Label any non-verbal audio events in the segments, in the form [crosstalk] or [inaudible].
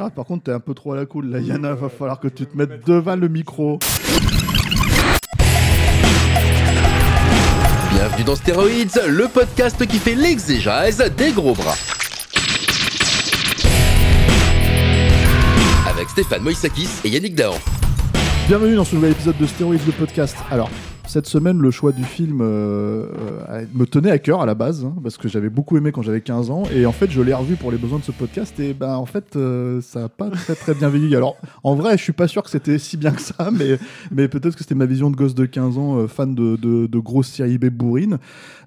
Ah, par contre, t'es un peu trop à la cool, là, Yana. Va falloir que tu te mettes devant le micro. Bienvenue dans Stéroïdes, le podcast qui fait l'exégèse des gros bras. Avec Stéphane Moïsakis et Yannick Dahan. Bienvenue dans ce nouvel épisode de Stéroïdes, le podcast. Alors, cette semaine, le choix du film euh, euh, me tenait à cœur à la base, hein, parce que j'avais beaucoup aimé quand j'avais 15 ans, et en fait, je l'ai revu pour les besoins de ce podcast, et ben en fait, euh, ça n'a pas très très bien vieilli. Alors, en vrai, je suis pas sûr que c'était si bien que ça, mais, mais peut-être que c'était ma vision de gosse de 15 ans, fan de, de, de grosses séries B bourrines.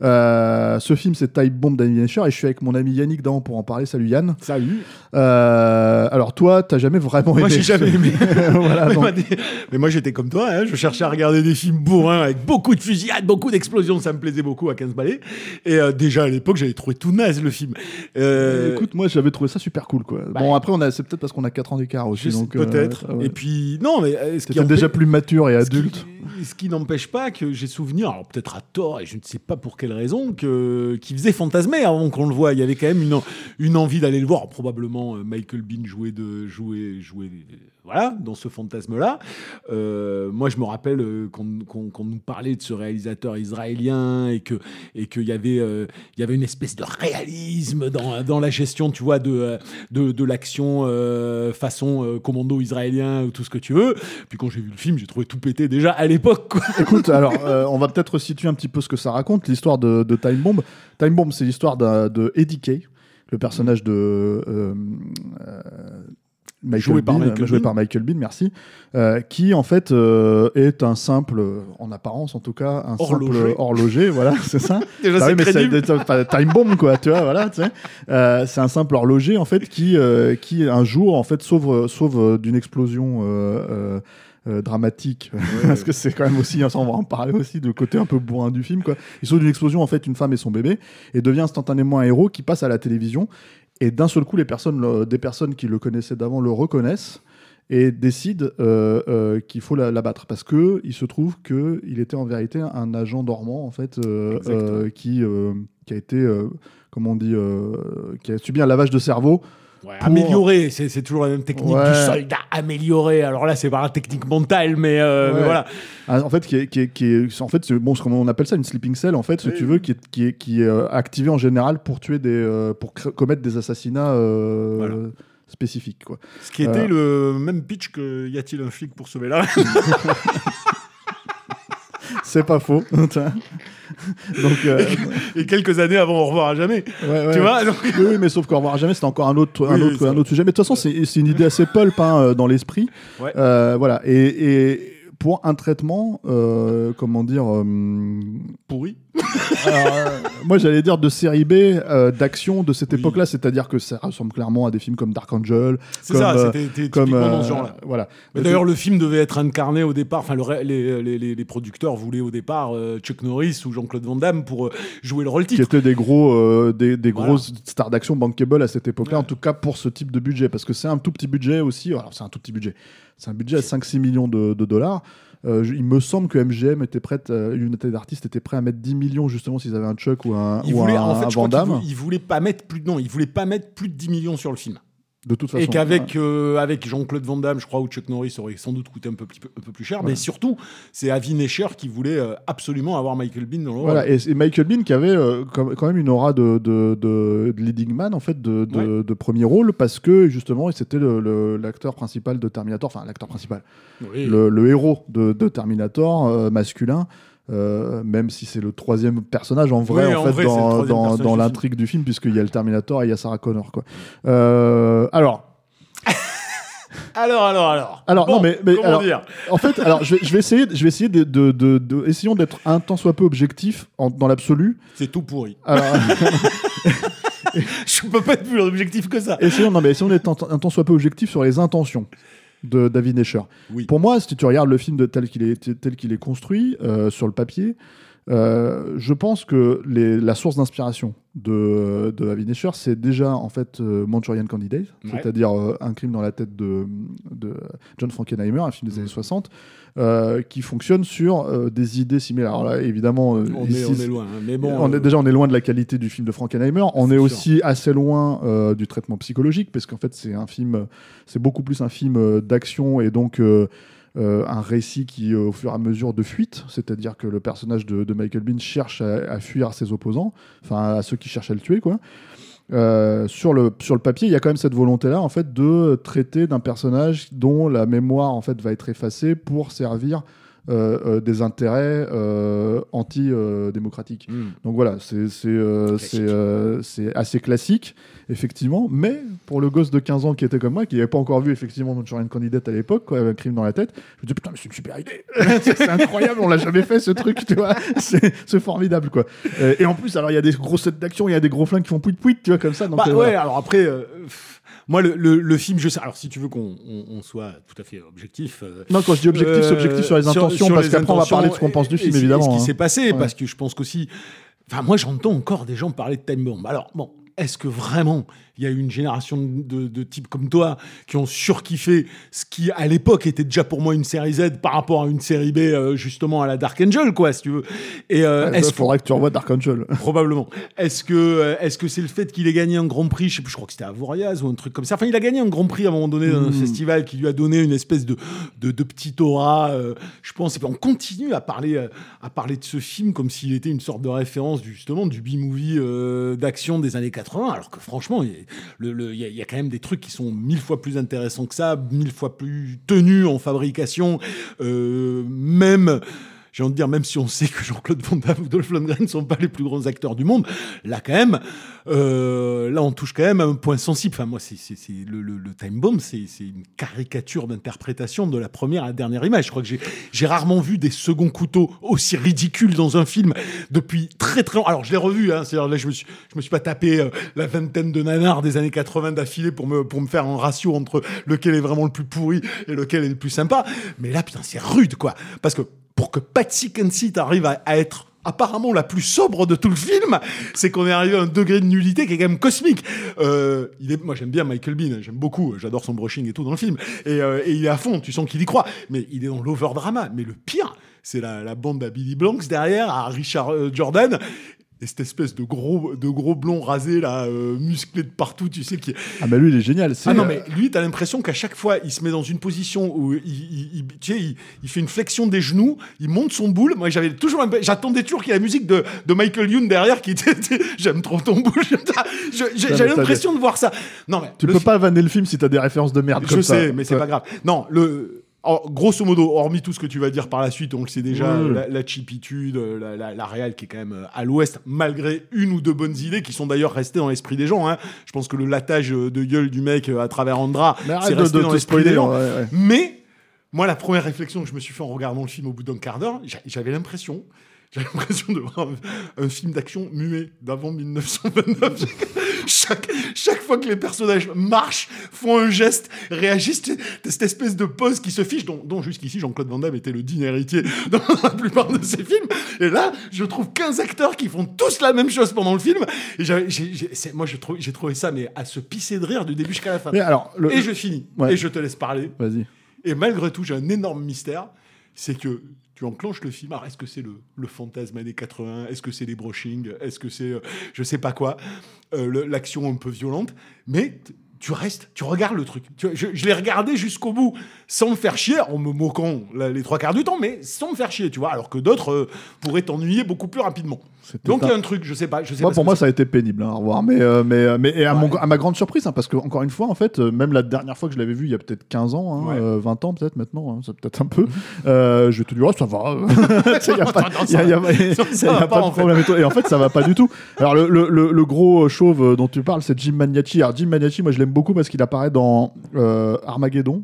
Ce film, c'est Type Bomb d'Annie et je suis avec mon ami Yannick Dahan pour en parler. Salut Yann. Salut. Alors, toi, t'as jamais vraiment aimé Moi, j'ai jamais aimé. [laughs] voilà, [laughs] donc- mais moi, j'étais comme toi. hein, je cherchais à regarder des films bourrins avec beaucoup de fusillades, beaucoup d'explosions. Ça me plaisait beaucoup à 15 balais. Et euh, déjà à l'époque, j'avais trouvé tout naze le film. Euh, Écoute, moi j'avais trouvé ça super cool quoi. bon après on a c'est peut-être parce qu'on a 4 ans d'écart aussi euh, peut-être. ouais. Et puis non, mais euh, ce qui déjà plus mature et ce qui- adulte. Ce qui, n'empêche pas que j'ai souvenir, alors peut-être à tort et je ne sais pas pour quelle raison, que qui faisait fantasmer avant qu'on le voit. Il y avait quand même une, en- une envie d'aller le voir. Probablement euh, Michael Bean jouer de jouer jouer euh, voilà dans ce fantasme-là. Euh, moi, je me rappelle euh, qu'on nous parlait de ce réalisateur israélien et que et qu'il y avait euh, il y avait une espèce de réalisme dans, dans la gestion, tu vois, de euh, de, l'action euh, façon euh, commando israélien ou tout ce que tu veux. Puis quand j'ai vu le film, j'ai trouvé tout pété déjà à l'époque. Écoute, alors euh, on va peut-être situer un petit peu ce que ça raconte, l'histoire de, Time Bomb. Time Bomb, c'est l'histoire de Eddie Kay, le personnage de euh, euh, Michael Joué par Bean, Michael euh, joué Bean. par Michael Bean, merci, euh, qui en fait euh, est un simple, en apparence en tout cas, un Horloger. simple horloger, voilà, [laughs] c'est ça. [laughs] Déjà, Bah c'est oui, mais crédible. c'est enfin, time bomb quoi, tu vois, voilà, tu sais. Euh, c'est un simple horloger en fait qui euh, qui un jour en fait sauve sauve euh, d'une explosion euh, euh, euh, dramatique [laughs] parce que c'est quand même aussi ça, on va en parler aussi de côté un peu bourrin du film quoi. Il sauve d'une explosion en fait une femme et son bébé et devient instantanément un héros qui passe à la télévision et d'un seul coup les personnes le- des personnes qui le connaissaient d'avant le reconnaissent et décident euh, euh, qu'il faut la- l'abattre parce que il se trouve que il était en vérité un agent dormant en fait euh, qui qui a été comment on dit qui a subi un lavage de cerveau Ouais, Pour- Amélioré, c'est c'est toujours la même technique Ouais. du soldat amélioré. Alors là, c'est pas la technique mentale, mais, euh, Ouais. mais voilà. Ah, en fait qui est, qui est, qui est- en fait c'est bon ce qu'on appelle ça une sleeping cell en fait si Oui, tu veux qui est qui est, qui est euh, activé en général pour tuer des euh, pour cr- commettre des assassinats euh, Voilà. spécifiques quoi Ce qui était Euh. le même pitch que y a-t-il un flic pour sauver la [laughs] [laughs] c'est pas faux [laughs] [laughs] donc euh, Et quelques années avant, au revoir à jamais. ouais, ouais. Tu vois donc- Oui, mais sauf qu'au revoir à jamais, c'était encore un autre, un Oui, autre, c'est un autre sujet. Mais de toute façon, c'est c'est une idée assez pulp hein, euh, dans l'esprit. Ouais. Euh, voilà. Et, et pour un traitement, euh, comment dire, euh, Pourri. alors, euh, moi j'allais dire de série B, d'action de cette Oui. époque-là, c'est-à-dire que ça ressemble clairement à des films comme Dark Angel, C'est ça, c'était comme dans ce genre-là. voilà. Mais D'ailleurs, le film devait être incarné au départ. Enfin, le les, les, les, producteurs voulaient au départ Chuck Norris ou Jean-Claude Van Damme pour jouer le rôle qui titre. étaient des gros, des, des Voilà. grosses stars d'action bankable à cette époque-là, Ouais. en tout cas pour ce type de budget, parce que c'est un tout petit budget aussi. Alors c'est un tout petit budget, c'est un budget à 5-6 millions de, de dollars. Euh, il me semble que MGM était prête, euh, United d'artistes était prêt à mettre 10 millions justement s'ils avaient un Chuck ou un, ou voulait, un, en fait, un Van Damme. vou- il voulait pas mettre plus de non, il voulait pas mettre plus de 10 millions sur le film. De toute façon. Et qu'avec euh, avec Jean-Claude Van Damme, je crois, ou Chuck Norris aurait sans doute coûté un peu, un plus cher. Voilà. Mais surtout, c'est Avi Nesher qui voulait euh, absolument avoir Michael Bean dans le rôle. Voilà, et, et Michael Bean qui avait euh, quand même une aura de, de, de- de leading man, en fait, de, premier rôle, parce que justement, c'était l'acteur principal de Terminator, enfin l'acteur principal, Oui. le, le héros de, Terminator masculin. Euh, même si c'est le troisième personnage en vrai, Oui, en en fait, vrai, dans, l'intrigue du film, puisqu'il y a le Terminator et il y a Sarah Connor. Quoi. Euh, alors, [laughs] Alors, alors, alors. Alors, Bon, non, mais- mais comment alors- dire en fait, alors, je vais, je vais essayer, je vais essayer de, de, de- de- essayons d'être un tant soit peu objectif en- dans l'absolu. C'est tout pourri. Alors, [laughs] [laughs] Je peux pas être plus objectif que ça. Essayons, non, mais essayons d'être un, un tant soit peu objectif sur les intentions de David Escher. Oui. Pour moi, si tu regardes le film de tel qu'il est, tel qu'il est construit euh, sur le papier, euh, je pense que les- la source d'inspiration de, de David Escher, c'est déjà en fait euh, Manchurian Candidate, Ouais. c'est-à-dire euh, Un crime dans la tête de, de John Frankenheimer, un film des Mhm. années 60, euh, qui fonctionne sur euh, des idées similaires. Alors là, évidemment, On, ici, est, on est loin. hein. Mais bon. on est, déjà, on est loin de la qualité du film de Frankenheimer. On est aussi assez loin du traitement psychologique, parce qu'en fait, c'est un film, c'est beaucoup plus un film d'action et donc euh, un récit qui, euh, au fur et à mesure de fuite, c'est-à-dire que le personnage de, Michael Bean cherche à, fuir ses opposants, enfin à ceux qui cherchent à le tuer, quoi. Euh, sur, le, sur le papier, il y a quand même cette volonté-là, en fait, de traiter d'un personnage dont la mémoire, en fait, va être effacée pour servir des intérêts euh, anti-démocratiques. hmm. Donc voilà, c'est euh, euh, assez classique, effectivement. Mais pour le gosse de 15 ans qui était comme moi, qui n'avait pas encore vu effectivement Manchurian Candidate à l'époque, quoi, avec un crime dans la tête, je me dis putain, mais c'est une super idée. [laughs] c'est incroyable, on l'a jamais fait ce truc, tu vois. [laughs] C'est formidable, quoi. Euh, et en plus, alors il y a des grosses scènes d'action, il y a des gros flingues qui font pouit pouit, tu vois, comme ça. Donc, Bah euh, ouais, alors après, euh, pff, moi, le, le, le film, je sais. Alors, si tu veux qu'on on, on soit tout à fait objectif. euh, Non, quand je dis objectif, c'est euh, objectif sur les intentions, sur parce qu'après on va parler de ce qu'on intentions pense du film, et ce- et évidemment. ce qui hein. s'est passé, Ouais. parce que je pense qu'aussi. Enfin, moi, j'entends encore des gens parler de Time Bomb. Alors, bon, est-ce que vraiment il y a eu une génération de, de types comme toi qui ont surkiffé ce qui, à l'époque, était déjà pour moi une série Z par rapport à une série B, euh, justement, à la Dark Angel, quoi, si tu veux. Et euh, est-ce ça, faudrait que tu revoies Dark Angel. [laughs] Probablement. Est-ce que euh, est-ce que c'est le fait qu'il ait gagné un Grand Prix, je sais plus, je crois que c'était à Voriaz ou un truc comme ça. Enfin, il a gagné un Grand Prix à un moment donné dans un Mm. festival qui lui a donné une espèce de de, de petit aura. euh, je pense. Et puis on continue à parler à parler de ce film comme s'il était une sorte de référence du- justement du B-movie d'action des années 80, alors que franchement, il le- il y, a- quand même des trucs qui sont mille fois plus intéressants que ça, mille fois plus tenus en fabrication, euh, même. J'ai envie de dire, même si on sait que Jean-Claude Van Damme ou Dolph Lundgren ne sont pas les plus grands acteurs du monde, là quand même, euh, là on touche quand même à un point sensible. Enfin moi, c'est le, le- le Time Bomb, c'est une caricature d'interprétation de la première à la dernière image. Je crois que j'ai rarement vu des seconds couteaux aussi ridicules dans un film depuis très très longtemps. Alors je l'ai revu, hein, c'est-à-dire là je me suis je me suis pas tapé euh, la vingtaine de nanars des années 80 d'affilée pour me pour me faire un ratio entre lequel est vraiment le plus pourri et lequel est le plus sympa. Mais là putain c'est rude quoi, parce que pour que Patsy Kensit arrive à, être apparemment la plus sobre de tout le film, c'est qu'on est arrivé à un degré de nullité qui est quand même cosmique. Euh, moi j'aime bien Michael Bean, j'aime beaucoup, j'adore son brushing et tout dans le film, et, euh, et il est à fond, tu sens qu'il y croit, mais il est dans l'overdrama. Mais le pire, c'est la, la bande à Billy Blanks derrière, à Richard euh, Jordan. Et cette espèce de gros, de gros blond rasé, là, euh, musclé de partout, tu sais, qui, Ah, mais lui, il est génial. c'est, ah non, mais lui, t'as l'impression qu'à chaque fois, il se met dans une position où il, il- il- tu sais, il, il fait une flexion des genoux, il monte son boule. Moi, j'avais toujours, j'attendais toujours qu'il y ait la musique de, de Michael Youn derrière qui était, j'aime trop ton boule. J'avais l'impression de voir ça. Non, mais Tu peux pas vanner le film si t'as des références de merde Je comme ça. sais, mais c'est Ouais. pas grave. Non, le. Grosso modo, hormis tout ce que tu vas dire par la suite, on le sait déjà, la, la chipitude, la, la, la réal qui est quand même euh, à l'ouest, malgré une ou deux bonnes idées qui sont d'ailleurs restées dans l'esprit des gens. hein. Je pense que le latage euh, de gueule du mec euh, à travers Andra, c'est resté de dans l'esprit des gens. ouais, ouais. Mais moi, la première réflexion que je me suis fait en regardant le film au bout d'un quart d'heure, j'a- j'avais l'impression, [laughs] j'avais l'impression de voir un, un film d'action muet d'avant 1929. Chaque, chaque fois que les personnages marchent, font un geste, réagissent, cette espèce de pose qui se fiche, dont, dont jusqu'ici Jean-Claude Van Damme était le digne héritier [laughs] dans la plupart de ses films. Et là, je trouve 15 acteurs qui font tous la même chose pendant le film. Et moi, j'ai trouvé, ça mais à se pisser de rire du début jusqu'à la fin. Mais alors, le- Et je finis. Ouais. Et je te laisse parler. Vas-y. Et malgré tout, j'ai un énorme mystère. C'est que tu enclenches le film. Alors, est-ce que c'est le, fantasme années 80 Est-ce que c'est les brushings? Est-ce que c'est, euh, je sais pas quoi, euh, l'action un peu violente? Mais tu restes, tu regardes le truc. Je l'ai regardé jusqu'au bout, sans me faire chier, en me moquant les trois quarts du temps, mais sans me faire chier, tu vois. Alors que d'autres euh, pourraient t'ennuyer beaucoup plus rapidement. Donc il y a un truc, je sais pas. Je sais Moi, pas pour moi, ça a été pénible hein, à revoir. Mais, euh, mais, euh, mais et à, Ouais. mon- à ma grande surprise, hein, parce que, encore une fois, en fait, euh, même la dernière fois que je l'avais vu, il y a peut-être 15 ans, hein, Ouais. euh, 20 ans peut-être maintenant, hein, c'est peut-être un peu, euh, je vais te dire, oh, ça va. [laughs] [laughs] Il n'y a pas, y a- y y pas de problème. et en fait, ça va pas du tout. Alors, le, le, le, le gros chauve dont tu parles, c'est Jim Maniaci. Alors, Jim Maniaci, moi, je l'aime beaucoup parce qu'il apparaît dans Armageddon.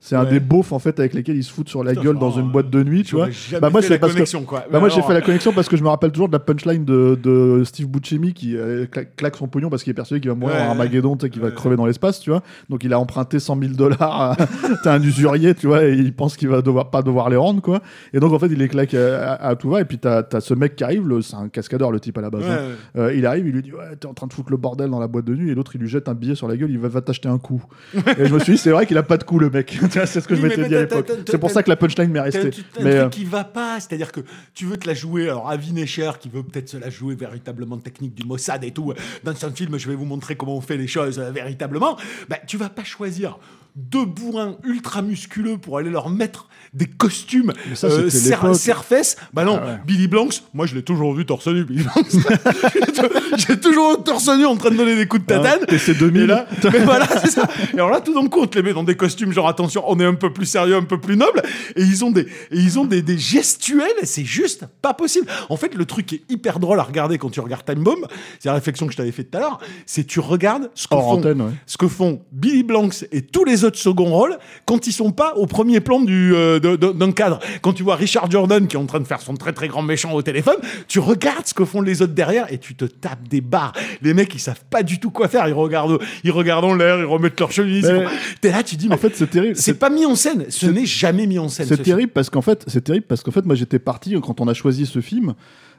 C'est un Ouais. des beaufs en fait avec lesquels ils se foutent sur la Putain, gueule dans une boîte de nuit, tu vois. Bah moi la parce que connexion, quoi. bah moi j'ai fait la connexion parce que je me rappelle toujours de la punchline de, de Steve Buscemi qui euh, cla- claque son pognon parce qu'il est persuadé qu'il va mourir Ouais. en Armageddon, tu sais, qu'il va Ouais. crever dans l'espace, tu vois. Donc il a emprunté 100 000 dollars [laughs] à t'as un usurier, tu vois, et il pense qu'il va devoir pas devoir les rendre, quoi. Et donc en fait il les claque à, à- à tout va et puis t'as as ce mec qui arrive, c'est un cascadeur le type à la base. Hein. Euh, il arrive, il lui dit ouais t'es en train de foutre le bordel dans la boîte de nuit et l'autre il lui jette un billet sur la gueule, il va, va t'acheter un coup. et je me suis dit c'est vrai qu'il a pas de coup le mec. [laughs] Tu vois, c'est ce que je m'étais dit à l'époque. C'est pour ça que la punchline m'est un, restée. un Mais truc euh, qui va pas, c'est-à-dire que tu veux te la jouer. Alors, Avi Necher, qui veut peut-être se la jouer véritablement technique du Mossad et tout, dans son film, je vais vous montrer comment on fait les choses euh, véritablement. Bah, tu vas pas choisir deux bourrins ultra musculeux pour aller leur mettre des costumes ça, euh, serre-. Bah non, Ah ouais. Billy Blanks, moi je l'ai toujours vu torse nu, Billy Blanks. [laughs] J'ai toujours torse nu en train de donner des coups de tatane. Ah, TC 2000. Et là, mais voilà, c'est ça. Et alors là, tout d'un coup, on te les met dans des costumes, genre attention, on est un peu plus sérieux, un peu plus noble. Et ils ont des, et ils ont des, des gestuels, c'est juste pas possible. En fait, le truc qui est hyper drôle à regarder quand tu regardes Time Bomb, c'est la réflexion que je t'avais faite tout à l'heure, c'est tu regardes ce que Hors font, antenne, ouais. ce que font Billy Blanks et tous les autres second rôles quand ils sont pas au premier plan du, euh, d'un cadre. Quand tu vois Richard Jordan qui est en train de faire son très très grand méchant au téléphone, tu regardes ce que font les autres derrière et tu te tapes des barres. Les mecs, ils savent pas du tout quoi faire. Ils regardent, ils regardent en l'air, ils remettent leur chemise. Mais- ils font- T'es là, tu dis, mais en fait c'est terrible. C'est pas mis en scène. Ce n'est jamais mis en scène. C'est ce film. terrible parce qu'en fait, c'est terrible parce qu'en fait, moi j'étais parti quand on a choisi ce film.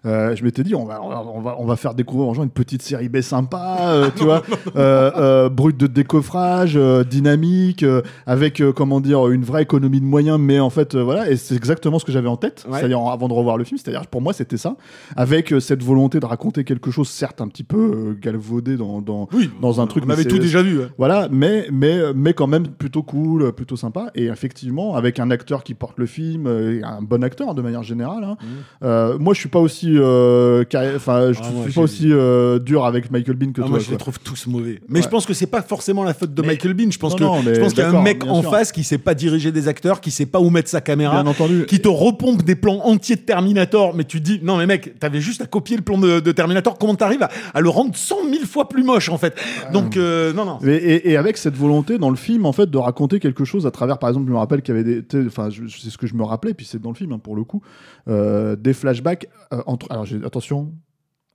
euh, je m'étais dit, on va, on va, on va, on faire découvrir aux gens une petite série B sympa, euh, [laughs] tu vois, euh, euh, brute de décoffrage, dynamique, avec comment dire une vraie économie de moyens, mais en fait, voilà, et c'est exactement ce que j'avais en tête, Ouais. c'est-à-dire avant de revoir le film, c'est-à-dire pour moi c'était ça, avec cette volonté de raconter quelque chose, certes un petit peu galvaudé dans, dans, Oui, dans un truc, On avait tout déjà vu. hein. voilà, mais, mais, mais quand même plutôt cool, plutôt sympa. Et effectivement, avec un acteur qui porte le film, euh, un bon acteur de manière générale. hein. Euh, moi, je suis pas aussi, euh, enfin, je Ah, suis pas aussi euh, dur avec Michael Bean que Ah, toi. moi, je quoi. les trouve tous mauvais. Mais Ouais. je pense que c'est pas forcément la faute de Mais- Michael Bean. Je pense Non, que non, je pense qu'il y a un mec en sûr. face qui sait pas diriger des acteurs, qui sait pas où mettre sa caméra, Bien entendu. qui te repompe des plans entiers de Terminator. Mais tu te dis, non, mais mec, t'avais juste à copier le plan de, de Terminator. Comment t'arrives à, à le rendre 100 000 fois plus moche, en fait? Donc, non, non. Et, et- et avec cette volonté dans le film, en fait, de raconter quelque chose à travers, par exemple, je me rappelle qu'il y avait des, enfin, c'est ce que je me rappelais, puis c'est dans le film hein, pour le coup, euh, des flashbacks euh, entre, alors attention.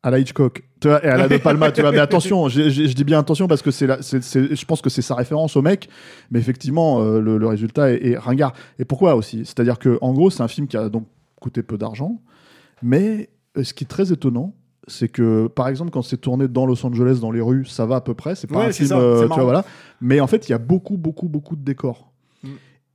À la Hitchcock, tu vois, et à la De Palma, tu vois, mais attention, je dis bien attention parce que c'est, je pense que c'est sa référence au mec, mais effectivement, euh, le, le résultat est, est ringard. Et pourquoi aussi? C'est-à-dire que, en gros, c'est un film qui a donc coûté peu d'argent, mais ce qui est très étonnant, c'est que, par exemple, quand c'est tourné dans Los Angeles, dans les rues, ça va à peu près. C'est pas Ouais, un film, ça, euh, tu vois, voilà. Mais en fait, il y a beaucoup, beaucoup, beaucoup de décors.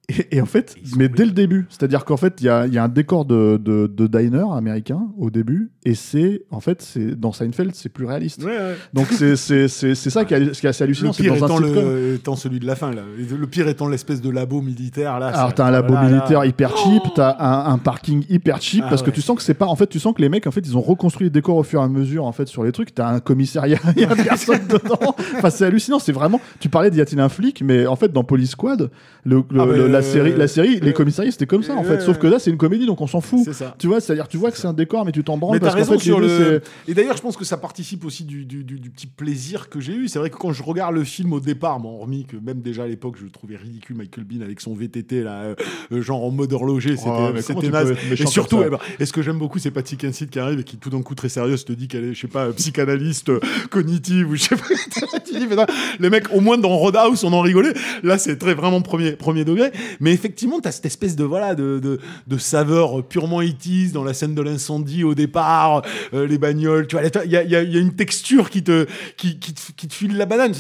Et, et en fait, mais dès le début, c'est-à-dire qu'en fait, il y a, il y a un décor de, de, de diner américain au début, et c'est, en fait, c'est dans Seinfeld, c'est plus réaliste. Ouais, ouais. Donc c'est c'est c'est c'est ça qui est, ce qui est assez hallucinant. Le pire dans étant, le, étant celui de la fin, là. Le pire étant l'espèce de labo militaire, là. Alors t'as un labo voilà, là. militaire hyper cheap, t'as un, un parking hyper cheap Ah parce que tu sens que c'est pas en fait tu sens que les mecs en fait ils ont reconstruit les décors au fur et à mesure en fait sur les trucs. T'as un commissariat, il y a personne dedans. Enfin c'est hallucinant, c'est vraiment. Tu parlais d'y a-t-il un flic, mais en fait dans Police Squad, le, le- Ah, la série, la série, les euh, commissariats c'était comme ça en fait. Sauf que là c'est une comédie donc on s'en fout. Ça. Tu vois, c'est-à-dire tu vois que c'est un décor mais tu t'en branles Mais t'as parce qu'en raison fait sur le. Et d'ailleurs, je pense que ça participe aussi du, du, du- du petit plaisir que j'ai eu. C'est vrai que quand je regarde le film au départ, bon, hormis que même déjà à l'époque, je le trouvais ridicule Michael Bean avec son VTT là, euh, euh, genre en mode horloger, c'était Oh, naze. Et surtout, eh ben, et ce que j'aime beaucoup, c'est Patty Kensit qui arrive et qui tout d'un coup très sérieuse te dit qu'elle est, je sais pas, psychanalyste euh, cognitive ou je sais pas. [laughs] tu dis, mais non, les mecs, au moins dans Roadhouse, on en rigolait. Là, c'est très vraiment premier premier degré. Mais effectivement, t'as cette espèce de voilà de de, de saveur purement 80s dans la scène de l'incendie au départ, euh, les bagnoles. Tu vois, il y a, une texture qui te qui, qui te file la banane.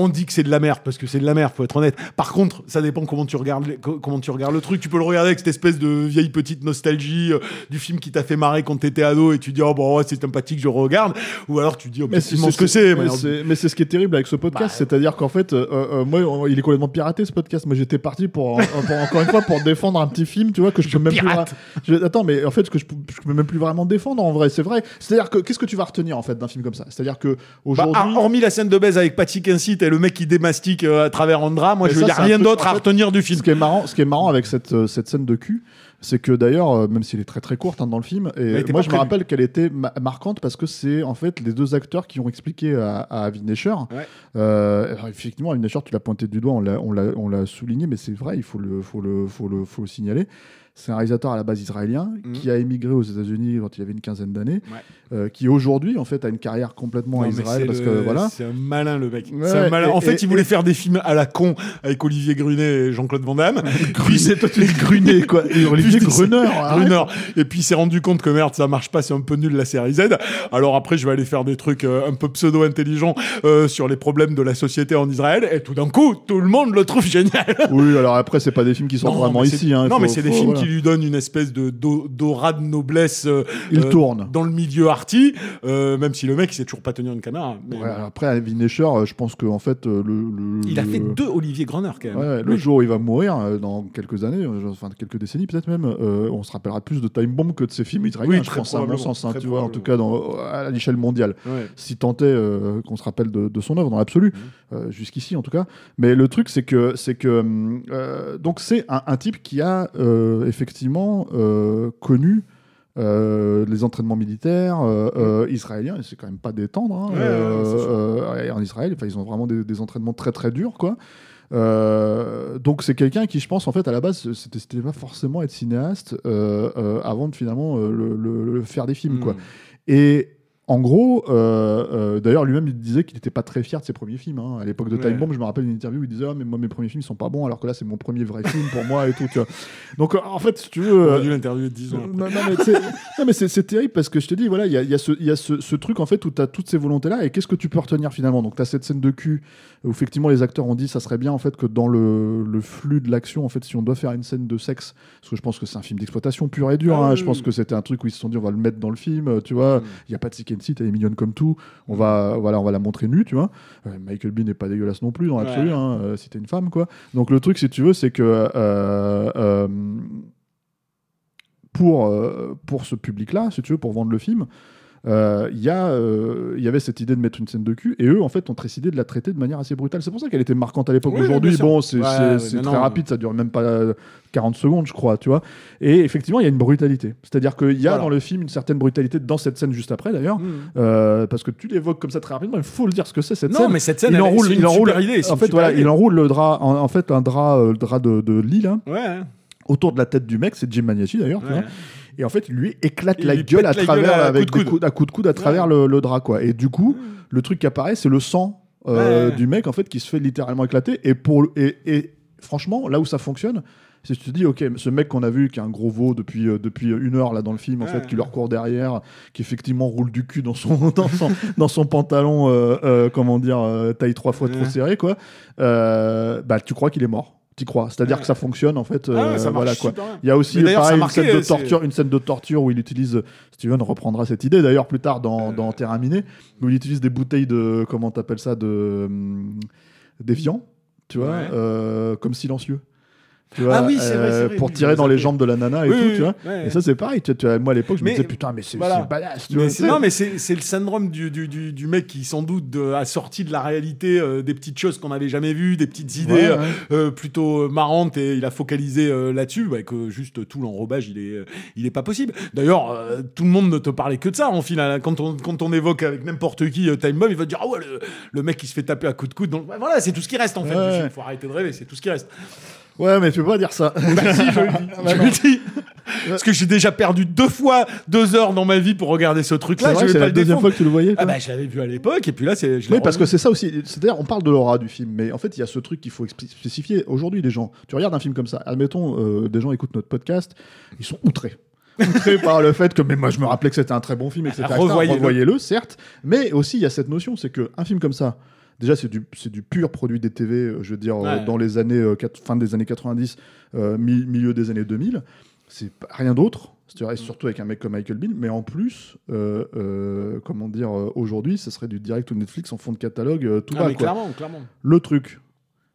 On dit que c'est de la merde parce que c'est de la merde, faut être honnête. Par contre, ça dépend comment tu regardes comment tu regardes le truc. Tu peux le regarder avec cette espèce de vieille petite nostalgie euh, du film qui t'a fait marrer quand t'étais ado et tu dis oh bon ouais, c'est sympathique, je regarde. Ou alors tu dis objectivement ce que c'est. mais mais- c'est- mais c'est ce qui est terrible avec ce podcast, Bah, c'est-à-dire qu'en fait, euh, euh, moi, on- il est complètement piraté ce podcast. Moi, j'étais parti pour, euh, pour, encore une fois pour défendre un petit film, tu vois, que je peux même plus. pirate. je- attends, mais en fait, ce que je, peux- je peux même plus vraiment défendre en vrai, c'est vrai. C'est-à-dire que qu'est-ce que tu vas retenir en fait d'un film comme ça? C'est-à-dire que Bah, aujourd'hui. hormis la scène de baise avec Patty Kensit et le mec qui démastique euh, à travers Andra, moi Mais je ça, veux c'est un rien truc, d'autre en à fait, retenir du film. Ce qui est marrant, ce qui est marrant avec cette, euh, cette scène de cul, c'est que d'ailleurs, euh, même s'il est très très courte hein, dans le film, Elle et était moi pas je me prévue. rappelle qu'elle était ma- marquante parce que c'est en fait les deux acteurs qui ont expliqué à, à Avi Nesher. Ouais. Euh, alors, effectivement, Avi Nesher, tu l'as pointé du doigt, on l'a- on l'a on l'a souligné, mais c'est vrai, il faut le, faut le, faut le, faut le signaler. C'est un réalisateur à la base israélien Mhm. qui a émigré aux États-Unis quand il avait une quinzaine d'années, Ouais. euh, qui aujourd'hui en fait a une carrière complètement Non, à Israël c'est parce le- que voilà. C'est un malin le mec. Ouais, C'est un malin. En fait, et- il voulait et- faire des films à la con avec Olivier Grunet et Jean-Claude Van Damme. Puis c'est Les Grunet, quoi. [laughs] Et Olivier Gruner. Et puis il s'est rendu compte que merde, ça marche pas, c'est un peu nul la série Z. Alors après, je vais aller faire des trucs euh, un peu pseudo-intelligents euh, sur les problèmes de la société en Israël. Et tout d'un coup, tout le monde le trouve génial. Oui, alors après, c'est pas des films qui sont Non, vraiment ici. hein, non, faut- mais c'est des faut- films voilà. qui lui donnent une espèce de d'au- d'aura de noblesse. euh, Il euh, tourne. dans le milieu arty, euh, même si le mec il sait toujours pas tenir une caméra. Mais Ouais, après, Avi Nesher, je pense qu'en fait, euh, le, le- il a fait deux Olivier Gruner quand même. Ouais, le jour où il va mourir, dans quelques années, enfin quelques décennies peut-être même, on se rappellera plus de Time Bomb que de ses films israéliens, Oui, je pense, à mon sens, hein, tu vois, en tout cas dans, à l'échelle mondiale. Ouais. Si tant est qu'on se rappelle de, de son œuvre dans l'absolu, Mmh. Euh, jusqu'ici en tout cas. Mais le truc, c'est que, c'est que euh, donc c'est un, un type qui a euh, effectivement connu. euh, les entraînements militaires euh, euh, israéliens, c'est quand même pas détendre. hein. Ouais, ouais, en Israël, enfin, ils ont vraiment des, des entraînements très très durs, quoi. Donc c'est quelqu'un qui, je pense, en fait, à la base, c'était pas forcément être cinéaste avant de finalement le, le- le faire des films, quoi. Mm. Et en gros, euh, euh, d'ailleurs, lui-même, il disait qu'il n'était pas très fier de ses premiers films. hein. À l'époque de Ouais. Time Bomb, je me rappelle une interview où il disait Ah, mais moi, mes premiers films sont pas bons, alors que là, c'est mon premier vrai film pour moi et tout. tu vois. Donc, euh, en fait, si tu veux. On aurait dû l'interviewer 10 ans. non, non, mais, c'est terrible parce que je te dis, voilà, il y a, y a ce, y a ce, ce truc en fait où tu as toutes ces volontés-là et qu'est-ce que tu peux retenir finalement? Donc, tu as cette scène de cul où effectivement les acteurs ont dit ça serait bien en fait que dans le, le flux de l'action, en fait, si on doit faire une scène de sexe, parce que je pense que c'est un film d'exploitation pur et dur, Ah hein, oui, je pense oui. que c'était un truc où ils se sont dit on va le mettre dans le film, tu vois, Mm. il y a pas de sick and sit, elle est mignonne comme tout, on va, voilà, on va la montrer nue, tu vois. Euh, Michael Bean n'est pas dégueulasse non plus dans l'absolu, Ouais. hein, euh, si t'es une femme, quoi. Donc, le truc, si tu veux, c'est que. euh, pour, pour ce public-là, si tu veux, pour vendre le film, euh, il y, a, euh, il y avait cette idée de mettre une scène de cul, et eux, en fait, ont décidé de la traiter de manière assez brutale. C'est pour ça qu'elle était marquante à l'époque. Oui, Aujourd'hui, bon, c'est Ouais, mais très non. rapide, ça dure même pas euh, 40 secondes, je crois, tu vois. Et effectivement, il y a une brutalité. C'est-à-dire qu'il y a Voilà. dans le film une certaine brutalité, dans cette scène juste après, d'ailleurs, euh, parce que tu l'évoques comme ça très rapidement, il faut le dire ce que c'est, cette Non, scène. mais cette scène, il enroule, il enroule, idée, en fait, voilà, idée. il enroule le drap, en, en fait, un drap, euh, le drap de, de lit, là, Ouais, hein. autour de la tête du mec, c'est Jim Maniaci d'ailleurs, ouais. Et en fait, lui éclate Il la lui gueule à la travers gueule à avec coups de des coude. coups, à de coude à travers le, le drap, quoi. Et du coup, le truc qui apparaît, c'est le sang euh, Ouais, du mec en fait qui se fait littéralement éclater. Et pour et, et franchement, là où ça fonctionne. C'est que tu te dis, ok, ce mec qu'on a vu, qui est un gros veau depuis, euh, depuis une heure là dans le film, en fait, qui leur court derrière, qui effectivement roule du cul dans son, [laughs] dans son, dans son pantalon, euh, euh, comment dire, taille trois fois trop serré, quoi. Bah, tu crois qu'il est mort. Tu crois. C'est-à-dire Ouais. que ça fonctionne, en fait. Ah ouais, euh, voilà, quoi. Il y a aussi pareil, une, scène de torture, une scène de torture où il utilise. Steven reprendra cette idée d'ailleurs plus tard dans, Euh. dans Terra Miné, où il utilise des bouteilles de. Comment t'appelles ça De. hum, Défiant, tu vois, Ouais. euh, comme silencieux. Tu vois, Ah oui, c'est vrai, c'est vrai, Pour tirer dans les jambes de la nana et Oui, tout, oui, tu vois. ouais. Et ça, c'est pareil. Tu, tu vois, moi, à l'époque, je me disais, putain, mais c'est voilà. badass. tu Mais vois, non, mais c'est le syndrome du, du, du, du mec qui, sans doute, de, a sorti de la réalité euh, des petites choses qu'on n'avait jamais vues, des petites idées Ouais, euh, ouais. euh, plutôt marrantes, et il a focalisé euh, là-dessus, bah, que juste tout l'enrobage, il est, euh, il est pas possible. D'ailleurs, euh, tout le monde ne te parlait que de ça, en. Quand on, quand on évoque avec n'importe qui euh, Time Bomb, il va te dire, ah ouais, le, le mec qui se fait taper à coups de coude. Donc, bah, voilà, c'est tout ce qui reste, en fait. Film. faut arrêter de rêver, c'est tout ce qui reste. Ouais, mais tu peux pas dire ça. [laughs] Bah si, je le dis. bah je non. le dis. Parce que j'ai déjà perdu deux fois deux heures dans ma vie pour regarder ce truc-là. que c'est la le deuxième défendre. fois que tu le voyais. Ah bah je l'avais vu à l'époque et puis là c'est Oui, parce que c'est ça aussi. C'est-à-dire, on parle de l'aura du film, mais en fait, il y a ce truc qu'il faut spécifier. Aujourd'hui, les gens, tu regardes un film comme ça, admettons, euh, des gens écoutent notre podcast, ils sont outrés. outrés par le fait que, mais moi, je me rappelais que c'était un très bon film, etc. Revoyez-le. Revoyez-le, certes. Mais aussi, il y a cette notion, c'est qu'un film comme ça, déjà, c'est du, pur produit des TV, euh, je veux dire, euh, Ouais. dans les années, euh, fin des années 90, euh, mi- milieu des années 2000. C'est rien d'autre. Et surtout avec un mec comme Michael Bean, mais en plus, euh, euh, comment dire, aujourd'hui, ce serait du direct ou Netflix en fond de catalogue, euh, tout Ah, va. mais clairement, clairement. Le truc,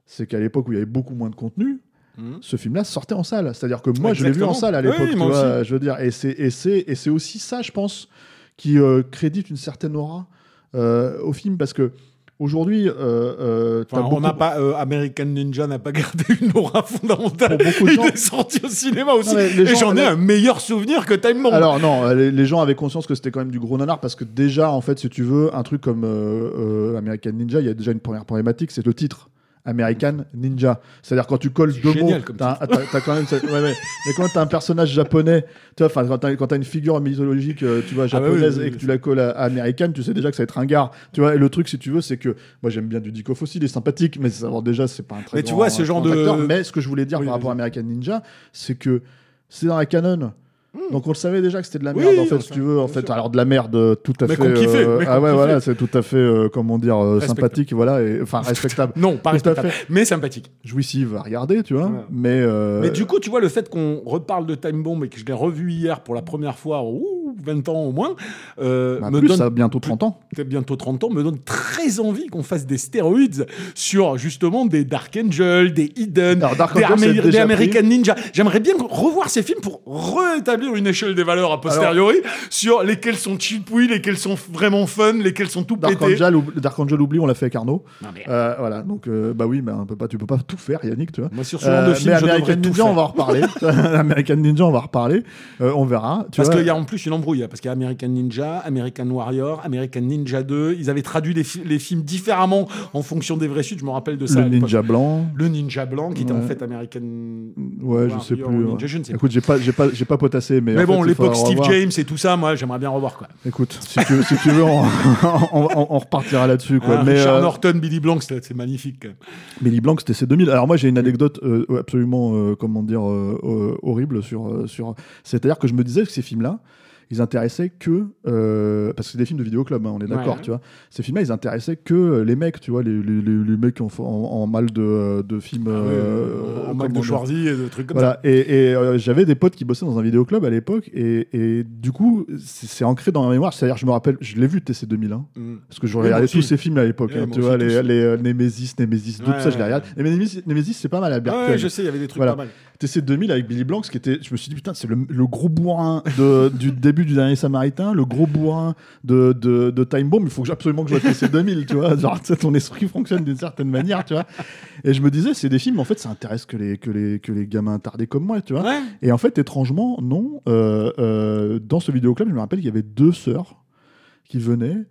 c'est qu'à l'époque où il y avait beaucoup moins de contenu, Mhm. ce film-là sortait en salle. C'est-à-dire que moi, je l'ai vu en salle à Oui, l'époque. aussi. je veux dire, et c'est aussi ça, je pense, qui crédite une certaine aura au film parce que aujourd'hui, euh, euh, on n'a pas euh, American Ninja n'a pas gardé une aura fondamentale. Pour beaucoup de Il est sorti au cinéma aussi. Non, et j'en ai les- un meilleur souvenir que Time Bomb. Alors non, les, les gens avaient conscience que c'était quand même du gros nanar parce que déjà, en fait, si tu veux, un truc comme American Ninja, il y a déjà une première problématique, c'est le titre. American Ninja. C'est-à-dire quand tu colles deux génial mots, t'as, t'as- t'as quand même, ouais, ouais. mais quand t'as un personnage japonais, tu vois, quand t'as, quand t'as une figure mythologique, euh, tu vois, Ah bah oui, japonaise oui, oui, et que tu la colles à, à américaine, tu sais déjà que ça va être un gars. Tu vois, et le truc, si tu veux, c'est que moi j'aime bien du aussi, il est sympathique, mais alors déjà c'est pas un très Mais tu vois, ce genre grand de- acteur. Mais ce que je voulais dire par rapport à. American Ninja, c'est que c'est dans la canon. Donc on le savait déjà que c'était de la Hmm. Oui, merde en fait si tu veux en fait alors de la merde euh, tout à Mais fait qu'on kiffait, euh, ah ouais kiffait. voilà c'est tout à fait euh, comment dire euh, sympathique voilà et enfin respectable [laughs] Non, pas Tout à respectable, fait. mais sympathique. jouissive à regarder tu vois Ouais. mais Mais du coup, tu vois, le fait qu'on reparle de Time Bomb et que je l'ai revu hier pour la première fois, ouh, 20 ans au moins, bah, me plus donne ça a bientôt 30 ans peut-être bientôt 30 ans, me donne très envie qu'on fasse des stéroïdes sur justement des Dark Angel, des Hidden, Alors, Dark des, Angel, des American. Ninja. J'aimerais bien revoir ces films pour rétablir une échelle des valeurs a posteriori sur lesquels sont cheapouilles, lesquels sont vraiment fun, lesquels sont tout Dark pétés. Angel, Dark Angel oublie on l'a fait avec Arnaud Non, mais- Euh, voilà donc euh, bah oui mais on peut pas tu peux pas tout faire Yannick tu vois Moi, sur ce genre Euh, de film, mais je American Ninja on va en reparler [laughs] [laughs] American Ninja on va en reparler Euh, on verra tu Parce qu'il y a en plus une embrouille, hein, parce qu'il y a American Ninja, American Warrior, American Ninja 2. Ils avaient traduit les, fi- les films différemment en fonction des vrais suites. Je me rappelle de ça. le ninja blanc Le Ninja blanc, qui était en fait American. ouais je sais plus ou Ninja, ouais. je ne sais pas. écoute j'ai pas j'ai pas j'ai pas potassé mais bon, l'époque Steve revoir. James et tout ça, moi, j'aimerais bien revoir quoi. Écoute, si tu, si tu veux, on, [laughs] on, on- on repartira là-dessus. Quoi. Hein, mais Richard euh, Norton, Billy Blanc, c'est magnifique. quand même. Billy Blanc, c'était ces 2000. Alors moi, j'ai une anecdote euh, absolument, euh, comment dire, euh, horrible sur, sur. C'est-à-dire que je me disais que ces films-là, ils intéressaient que euh, parce que c'est des films de vidéoclub, hein, on est d'accord, Ouais. tu vois. Ces films-là, ils intéressaient que euh, les mecs, tu vois, les, les, les, les mecs en, en, en mal de, de films. euh, en comment de Schwarzy et des trucs comme Voilà, et, et, euh, j'avais des potes qui bossaient dans un vidéoclub à l'époque, et, et du coup, c'est ancré dans ma mémoire. C'est-à-dire, je me rappelle, je l'ai vu TC 2000, hein, ça. Mm. parce que je regardais tous ces films à l'époque, hein, tu vois, les, les euh, Nemesis, Nemesis 2, tout ça, je les regarde. Et Nemesis, Nemesis, c'est pas mal à Ouais, Berkeley. je sais, il y avait des trucs Voilà. pas mal. TC 2000 avec Billy Blanc, ce qui était, je me suis dit, putain, c'est le, le gros bourrin de, du début du dernier Samaritain, le gros bourrin de, de, de Time Bomb. Il faut que absolument que je vois TC 2000, tu vois. [laughs] Genre, ton esprit fonctionne d'une certaine manière, tu vois. Et je me disais, c'est des films, en fait, ça intéresse que les, que les, que les gamins tardés comme moi, tu vois. Ouais. Et en fait, étrangement, non. Euh, euh, dans ce vidéoclub, je me rappelle qu'il y avait deux sœurs qui venaient,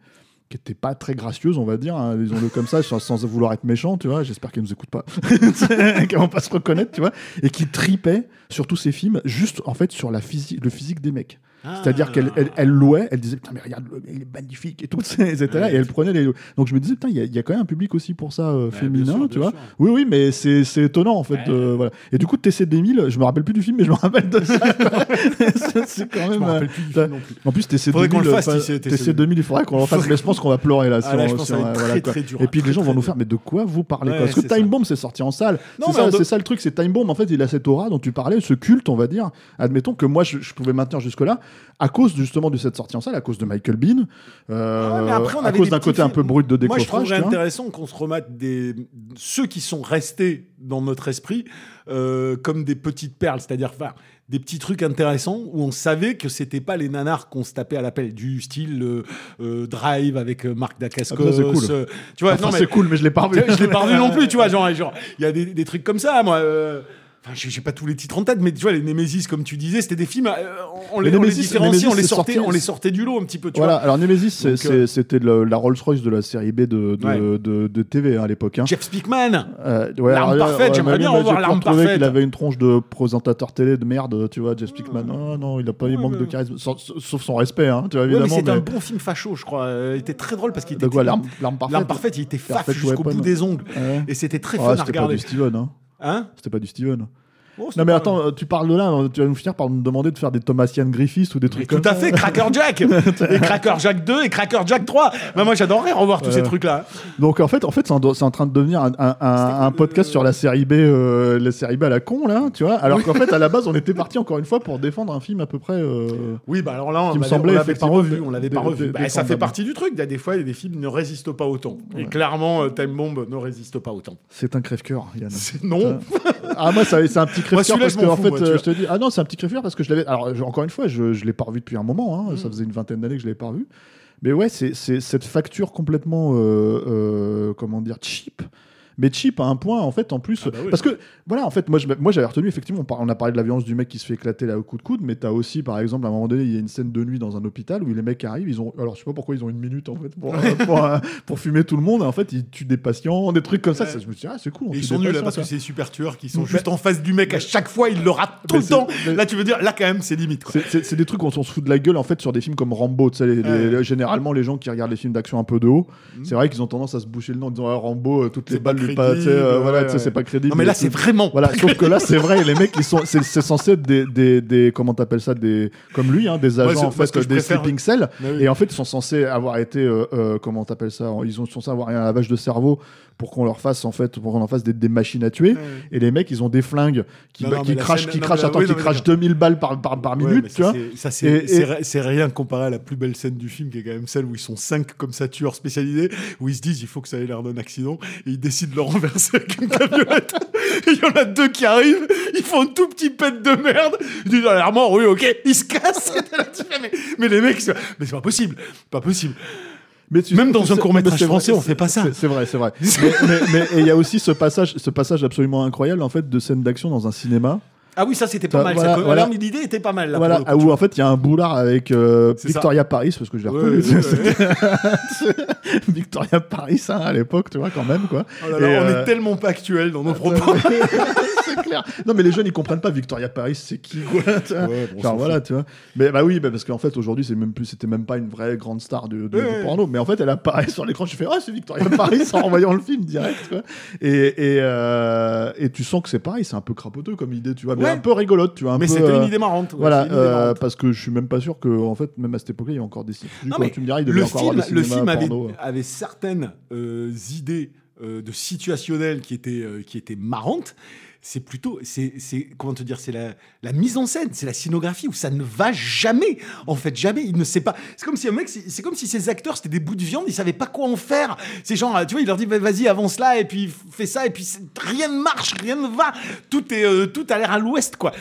qui n'étaient pas très gracieuses, on va dire, hein, disons-le comme ça, sans, sans vouloir être méchant, tu vois. J'espère qu'elles nous écoutent pas, [laughs] qu'elles vont pas se reconnaître, tu vois, et qui tripaient sur tous ces films, juste en fait sur la physique, le physique des mecs. C'est-à-dire qu'elle elle, elle louait, elle disait putain mais regarde, il est magnifique et tout, [laughs] étaient là et elle prenait les. Donc je me disais putain il y, a- il y a quand même un public aussi pour ça euh, féminin, sûr, tu vois. sûr. Oui oui mais c'est c'est étonnant en fait. Ouais. euh, voilà. Et du coup TC 2000, je me rappelle plus du film mais je me rappelle de ça. [laughs] C'est- quand Je même. me euh, rappelle plus du film non plus. En plus TC Faudrait qu'on 2000, le fasse, TC TC 2000, il faudrait qu'on le fasse. Mais je pense qu'on va pleurer là. Ah, sur- là, je pense sur, que ça va être très, voilà, quoi. très dur, Et puis les gens vont nous faire mais de quoi vous parlez Ouais, Parce que Time. Bomb c'est sorti en salle. C'est ça, le truc, c'est Time Bomb en fait il a cette aura dont tu parlais, ce culte on va dire. Admettons que moi je, je pouvais maintenir jusque là à cause justement de cette sortie en salle, à cause de Michael Bean, euh, Ouais, mais après, on à cause d'un côté un peu brut de Moi, je décoffrage. trouverais intéressant qu'on se remette des ceux qui sont restés dans notre esprit euh, comme des petites perles, c'est-à-dire enfin, des petits trucs intéressants où on savait que c'était pas les nanars qu'on se tapait à l'appel du style euh, euh, Drive avec Marc Dacascos. Ah, ça, c'est cool. euh, tu vois, Enfin, non mais c'est cool, mais je l'ai pas [laughs] revu. je l'ai pas revu [laughs] non plus, tu vois, genre genre il y a des, des trucs comme ça, moi. Enfin, j'ai pas tous les titres en tête, mais tu vois, les Nemesis, comme tu disais, c'était des films, euh, on, les, Les on les Nemesis- différenciait, Nemesis, on les sortait, sorti- on les sortait du lot un petit peu, tu Voilà, vois. alors Nemesis, euh, c'était la Rolls-Royce de la série B de, de, Ouais. de, de TV hein, à l'époque. hein. Jeff Speakman, Euh, ouais, L'arme parfaite, ouais, j'aimerais bien revoir l'arme parfaite. qu'il avait une tronche de présentateur télé de merde, tu vois, Jeff Speakman. Non, non, il a pas, il Ouais, manque de charisme, sauf son respect, hein, tu vois, Ouais, mais évidemment. c'était un bon film facho, je crois. Il était très drôle parce qu'il était. De quoi, l'arme parfaite? L'arme parfaite, il était faf jusqu'au bout des ongles. Et c'était très Ah, fun à c'était pas regarder. du Steven, hein? C'était pas du Steven. Oh, Non mais attends, euh, tu parles de là, euh, tu vas nous finir par nous demander de faire des Thomasian Griffiths ou des Mais trucs tout comme à ça. fait, Cracker Jack [laughs] Et Cracker Jack 2 et Cracker Jack 3 bah, Moi j'adorerais revoir tous ces trucs-là. Donc en fait, en fait, c'est en, train de devenir un, un- un- un podcast sur la série B, euh, la série B à la con là, tu vois. Alors qu'en fait, à la base, on était parti encore une fois pour défendre un film à peu près. euh, Oui, bah alors là, on Qui me l'avait- semblait on l'avait pas revu. On l'avait pas revu. Bah, ça fait partie du truc. Il y a des fois, des films ne résistent pas autant. Et clairement, Time Bomb ne résiste pas autant. C'est un crève-cœur, Yann. Non Ah moi, c'est un petit Crève-cœur celui-là, parce que en fous, fait, moi, euh, vois. je te dis, ah non, c'est un petit crève-cœur parce que je l'avais. Alors je- encore une fois, je, je l'ai pas revu depuis un moment. hein, Ça faisait une vingtaine d'années que je l'avais pas revu. mais ouais, c'est c'est cette facture complètement, euh, euh, comment dire, cheap. Mais cheap à un point, en fait, en plus. Ah bah oui. Parce que, voilà, en fait, moi, je- moi j'avais retenu, effectivement, on, a parlé de la violence du mec qui se fait éclater là au coup de coude, mais t'as aussi, par exemple, à un moment donné, il y a une scène de nuit dans un hôpital où les mecs arrivent, ils ont. Alors, je sais pas pourquoi ils ont une minute, en fait, pour, [laughs] pour, euh, pour fumer tout le monde, et en fait, ils tuent des patients, des trucs comme ça. ça je me suis dit, ah, c'est cool. on ils sont nuls là, parce ça. que c'est super tueurs qui sont Mais- juste en face du mec à chaque fois, ils le ratent tout le temps. mais- Là, tu veux dire, là quand même, c'est limite. C'est- des trucs où on se fout de la gueule en fait sur des films comme Rambo. Tu sais, généralement, les gens qui regardent les films d'action un peu de haut, Mhm. c'est vrai qu'ils ont tendance à se boucher le nez en disant ah, Rambo, euh, toutes les balles euh, voilà, ouais, c'est pas crédible. Non, mais là, c'est vraiment. Voilà, sauf que là, c'est vrai, les mecs, ils sont, c'est c'est censé être des, des, des- comment t'appelles ça, des, comme lui, hein, des agents en fait, que des préfère- sleeping cells. Oui. Et en fait, ils sont censés avoir été, euh, euh, comment t'appelles ça, ils sont censés avoir un lavage de cerveau pour qu'on leur fasse en fait, pour qu'on en fasse des, des machines à tuer. Et les mecs, ils ont des flingues qui, Non, qui crachent, qui crachent, attends, qui crachent d'accord. 2000 balles par, par, par Ouais, minute, tu vois. c'est- Ça, c'est rien comparé à la plus belle scène du film, qui est quand même celle où ils sont cinq comme ça tueurs spécialisés, où ils se disent il faut que ça ait l'air d'un accident, et ils décident de le renverser avec une camionnette. Et [laughs] Il y en a deux qui arrivent, ils font un tout petit pet de merde, ils disent l'air mort, oui, ok, ils se cassent. [laughs] Mais, mais les mecs, c'est- mais c'est pas possible, pas possible. Mais tu Même sais, dans un c'est vrai, français, on fait pas ça. c'est- vrai, c'est vrai. [laughs] mais il y a aussi ce passage, ce passage absolument incroyable en fait de scène d'action dans un cinéma. Ah oui, ça c'était pas Ça, mal. voilà, voilà. l'idée était pas mal là. voilà, coup, où en fait il y a un boulard avec euh, ça. Victoria Paris parce que je l'ai Ouais. [laughs] Victoria Paris hein, à l'époque, tu vois quand même quoi. Oh là là, Et, on euh, est tellement pas actuel dans nos propos. [laughs] [laughs] c'est clair. Non mais les jeunes ils comprennent pas Victoria Paris, c'est qui quoi. tu vois. Bon, voilà, tu vois. Mais bah oui, bah, parce qu'en fait aujourd'hui c'est même plus, c'était même pas une vraie grande star ouais. porno, mais en fait elle apparaît sur l'écran. Je fais ah c'est Victoria Paris en voyant le film direct. Quoi. Et et, euh, et tu sens que c'est pareil, c'est un peu crapoteux comme idée, tu vois, mais Ouais. un peu rigolote, tu vois. Un Mais peu, c'était une euh, idée marrante. ouais, Voilà, c'est une idée euh, marrante. parce que je suis même pas sûr que, en fait, même à cette époque-là, il y a encore des sites. Tu me diras, il le film, des le film avait, avait certaines euh, idées euh, de situationnelles qui étaient, euh, qui étaient marrantes. C'est plutôt, c'est, comment te dire, c'est la, mise en scène, c'est la scénographie où ça ne va jamais. En fait, jamais. Il ne sait pas. C'est comme si un mec, c'est, comme si ces acteurs c'était des bouts de viande, ils savaient pas quoi en faire. C'est genre, tu vois, il leur dit, vas-y, avance là, et puis fais ça, et puis rien ne marche, rien ne va. Tout est, euh, tout a l'air à l'ouest, quoi.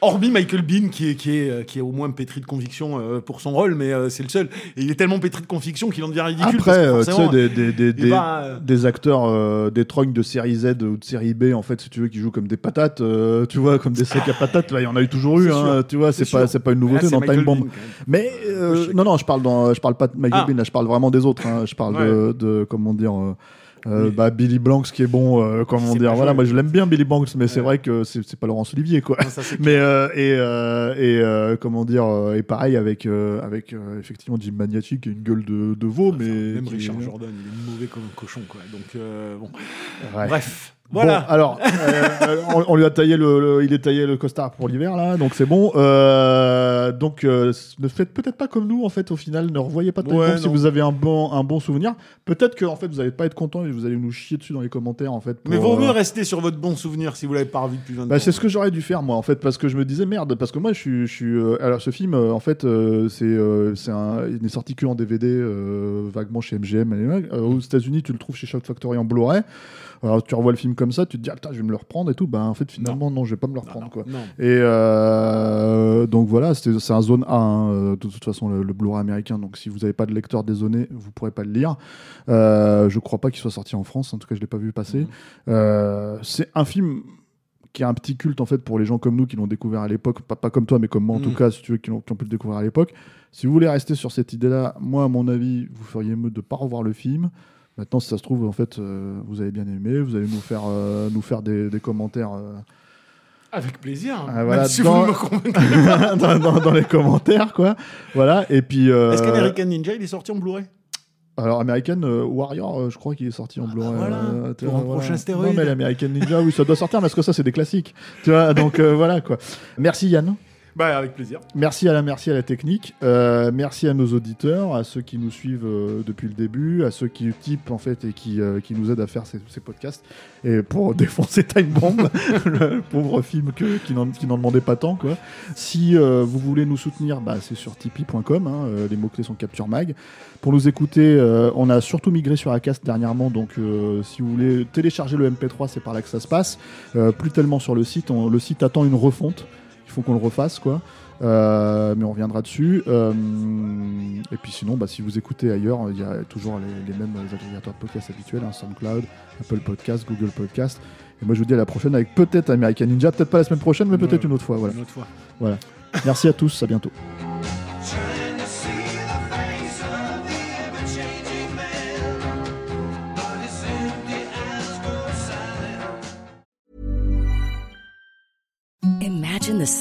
Hormis Michael Bean, qui est, qui est, euh, qui est au moins pétri de conviction euh, pour son rôle, mais euh, c'est le seul. Et il est tellement pétri de conviction qu'il en devient ridicule. Après, tu sais, des, des, des, des, acteurs, euh, des trognes de série Z ou de série B, en fait, si tu veux, qui jouent comme des patates, euh, tu vois, comme des sacs à patates, là, il y en a eu toujours eu, hein, tu vois, c'est pas, pas une Là, nouveauté c'est dans Michael Time Bomb. Bean. Mais, euh, non, non, je parle, dans, je parle pas de Michael Ah. Bean, là, je parle vraiment des autres, hein, je parle de, de, comment dire, euh, Oui. bah, Billy Blanks qui est bon, euh, comment dire, voilà, joué. moi je l'aime bien Billy Blanks, mais c'est vrai que c'est pas Laurence Olivier, quoi. Non, ça, c'est [laughs] Mais euh, et et comment dire et pareil avec avec effectivement Jim Maniaci qui a une gueule de, de veau mais Même Richard Jordan, il est mauvais comme un cochon, quoi. Donc, bon. Ouais. Bref. Bon, Voilà. alors on, on lui a taillé le, le- il est taillé le costard pour l'hiver là donc c'est bon Euh, donc euh, ne faites peut-être pas comme nous en fait au final ne revoyez pas Time Ouais, Bomb si vous avez un bon un bon souvenir. Peut-être que en fait vous allez pas être content et vous allez nous chier dessus dans les commentaires en fait Mais vaut mieux euh, rester sur votre bon souvenir si vous l'avez pas revu depuis 20 Bah, ans. c'est ce que j'aurais dû faire moi en fait parce que je me disais merde parce que moi je suis, je suis euh, alors ce film euh, en fait euh, c'est euh, c'est un il n'est sorti que en DVD euh, vaguement chez MGM Euh, aux États-Unis tu le trouves chez Shout Factory en Blu-ray alors tu revois le film comme ça tu te dis ah, putain je vais me le reprendre et tout. Bah en fait finalement non, je vais pas me le reprendre non, quoi. non. et euh, donc voilà c'est un zone A hein, euh, de toute façon le, le Blu-ray américain. Donc si vous n'avez pas de lecteur des zones vous pourrez pas le lire. Euh, je crois pas qu'il soit sorti en France. En tout cas je l'ai pas vu passer. Mhm. euh, c'est un film qui a un petit culte en fait pour les gens comme nous qui l'ont découvert à l'époque, pas, pas comme toi mais comme moi en tout cas, si tu veux, qui, l'ont- qui ont pu le découvrir à l'époque. Si vous voulez rester sur cette idée-là, moi à mon avis, vous feriez mieux de pas revoir le film. Maintenant, si ça se trouve, en fait, euh, vous avez bien aimé, vous allez nous faire, euh, nous faire des, des commentaires euh, Avec plaisir. Ah, Même voilà, si dans- vous ne me [laughs] dans, dans- dans les commentaires, quoi. Voilà, et puis. euh, Est-ce qu'American Ninja, il est sorti en Blu-ray? Alors, American euh, Warrior, euh, je crois qu'il est sorti en Blu-ray. bah voilà, euh, tu pour vois, un prochain stéroïde. Non, mais l'American Ninja, oui, ça doit sortir parce que ça, c'est des classiques. Tu vois, donc euh, voilà, quoi. Merci Yann. Bah, avec plaisir. Merci à la, merci à la technique. Euh, merci à nos auditeurs, à ceux qui nous suivent euh, depuis le début, à ceux qui typent en fait et qui, euh, qui nous aident à faire ces, ces podcasts et pour [laughs] défoncer Time Bomb, [laughs] le pauvre film que, qui n'en demandait pas tant quoi. Si euh, vous voulez nous soutenir, bah, c'est sur tipeee.com. hein, euh, les mots clés sont Capture Mag. Pour nous écouter, euh, on a surtout migré sur Acast dernièrement, donc si vous voulez télécharger le MP3, c'est par là que ça se passe. Plus tellement sur le site. On- le site attend une refonte. Font qu'on le refasse, quoi. Euh, mais on reviendra dessus. Euh, et puis sinon, bah, si vous écoutez ailleurs, il y a toujours les, les mêmes agrégateurs de podcasts habituels, hein, SoundCloud, Apple Podcast, Google Podcast. Et moi, je vous dis à la prochaine avec peut-être American Ninja, peut-être pas la semaine prochaine, mais peut-être une autre fois. Voilà. Une autre fois. voilà. Merci à tous, à bientôt.